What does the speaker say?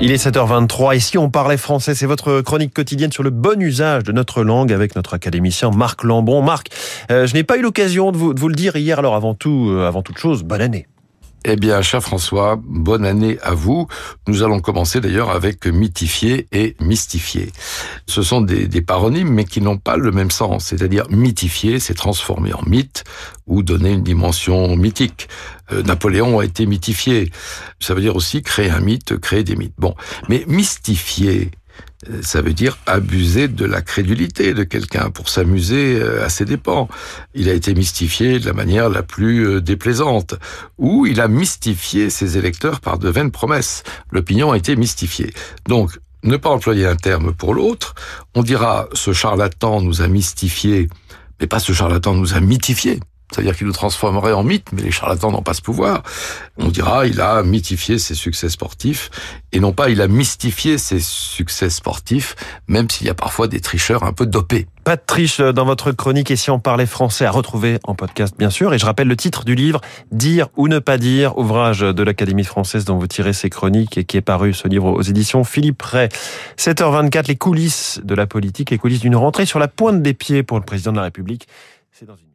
Il est 7h23 et si on parlait français, c'est votre chronique quotidienne sur le bon usage de notre langue avec notre académicien Marc Lambon. Marc, euh, je n'ai pas eu l'occasion de vous, le dire hier, alors avant tout, euh, avant toute chose, bonne année. Eh bien, cher François, bonne année à vous. Nous allons commencer d'ailleurs avec mythifier et mystifier. Ce sont des, des paronymes, mais qui n'ont pas le même sens. C'est-à-dire mythifier, c'est transformer en mythe ou donner une dimension mythique. Euh, Napoléon a été mythifié. Ça veut dire aussi créer un mythe, créer des mythes. Bon, mais mystifier, ça veut dire abuser de la crédulité de quelqu'un pour s'amuser euh, à ses dépens. Il a été mystifié de la manière la plus euh, déplaisante, ou il a mystifié ses électeurs par de vaines promesses. L'opinion a été mystifiée. Donc, ne pas employer un terme pour l'autre, on dira ce charlatan nous a mystifié, mais pas ce charlatan nous a mythifié. C'est-à-dire qu'il nous transformerait en mythe, mais les charlatans n'ont pas ce pouvoir. On dira, il a mythifié ses succès sportifs, et non pas il a mystifié ses succès sportifs, même s'il y a parfois des tricheurs un peu dopés. Pas de triche dans votre chronique, et si on parlait français, à retrouver en podcast, bien sûr. Et je rappelle le titre du livre, Dire ou ne pas dire, ouvrage de l'Académie française dont vous tirez ces chroniques et qui est paru, ce livre, aux éditions Philippe Ray. 7h24, les coulisses de la politique, les coulisses d'une rentrée sur la pointe des pieds pour le président de la République. C'est dans une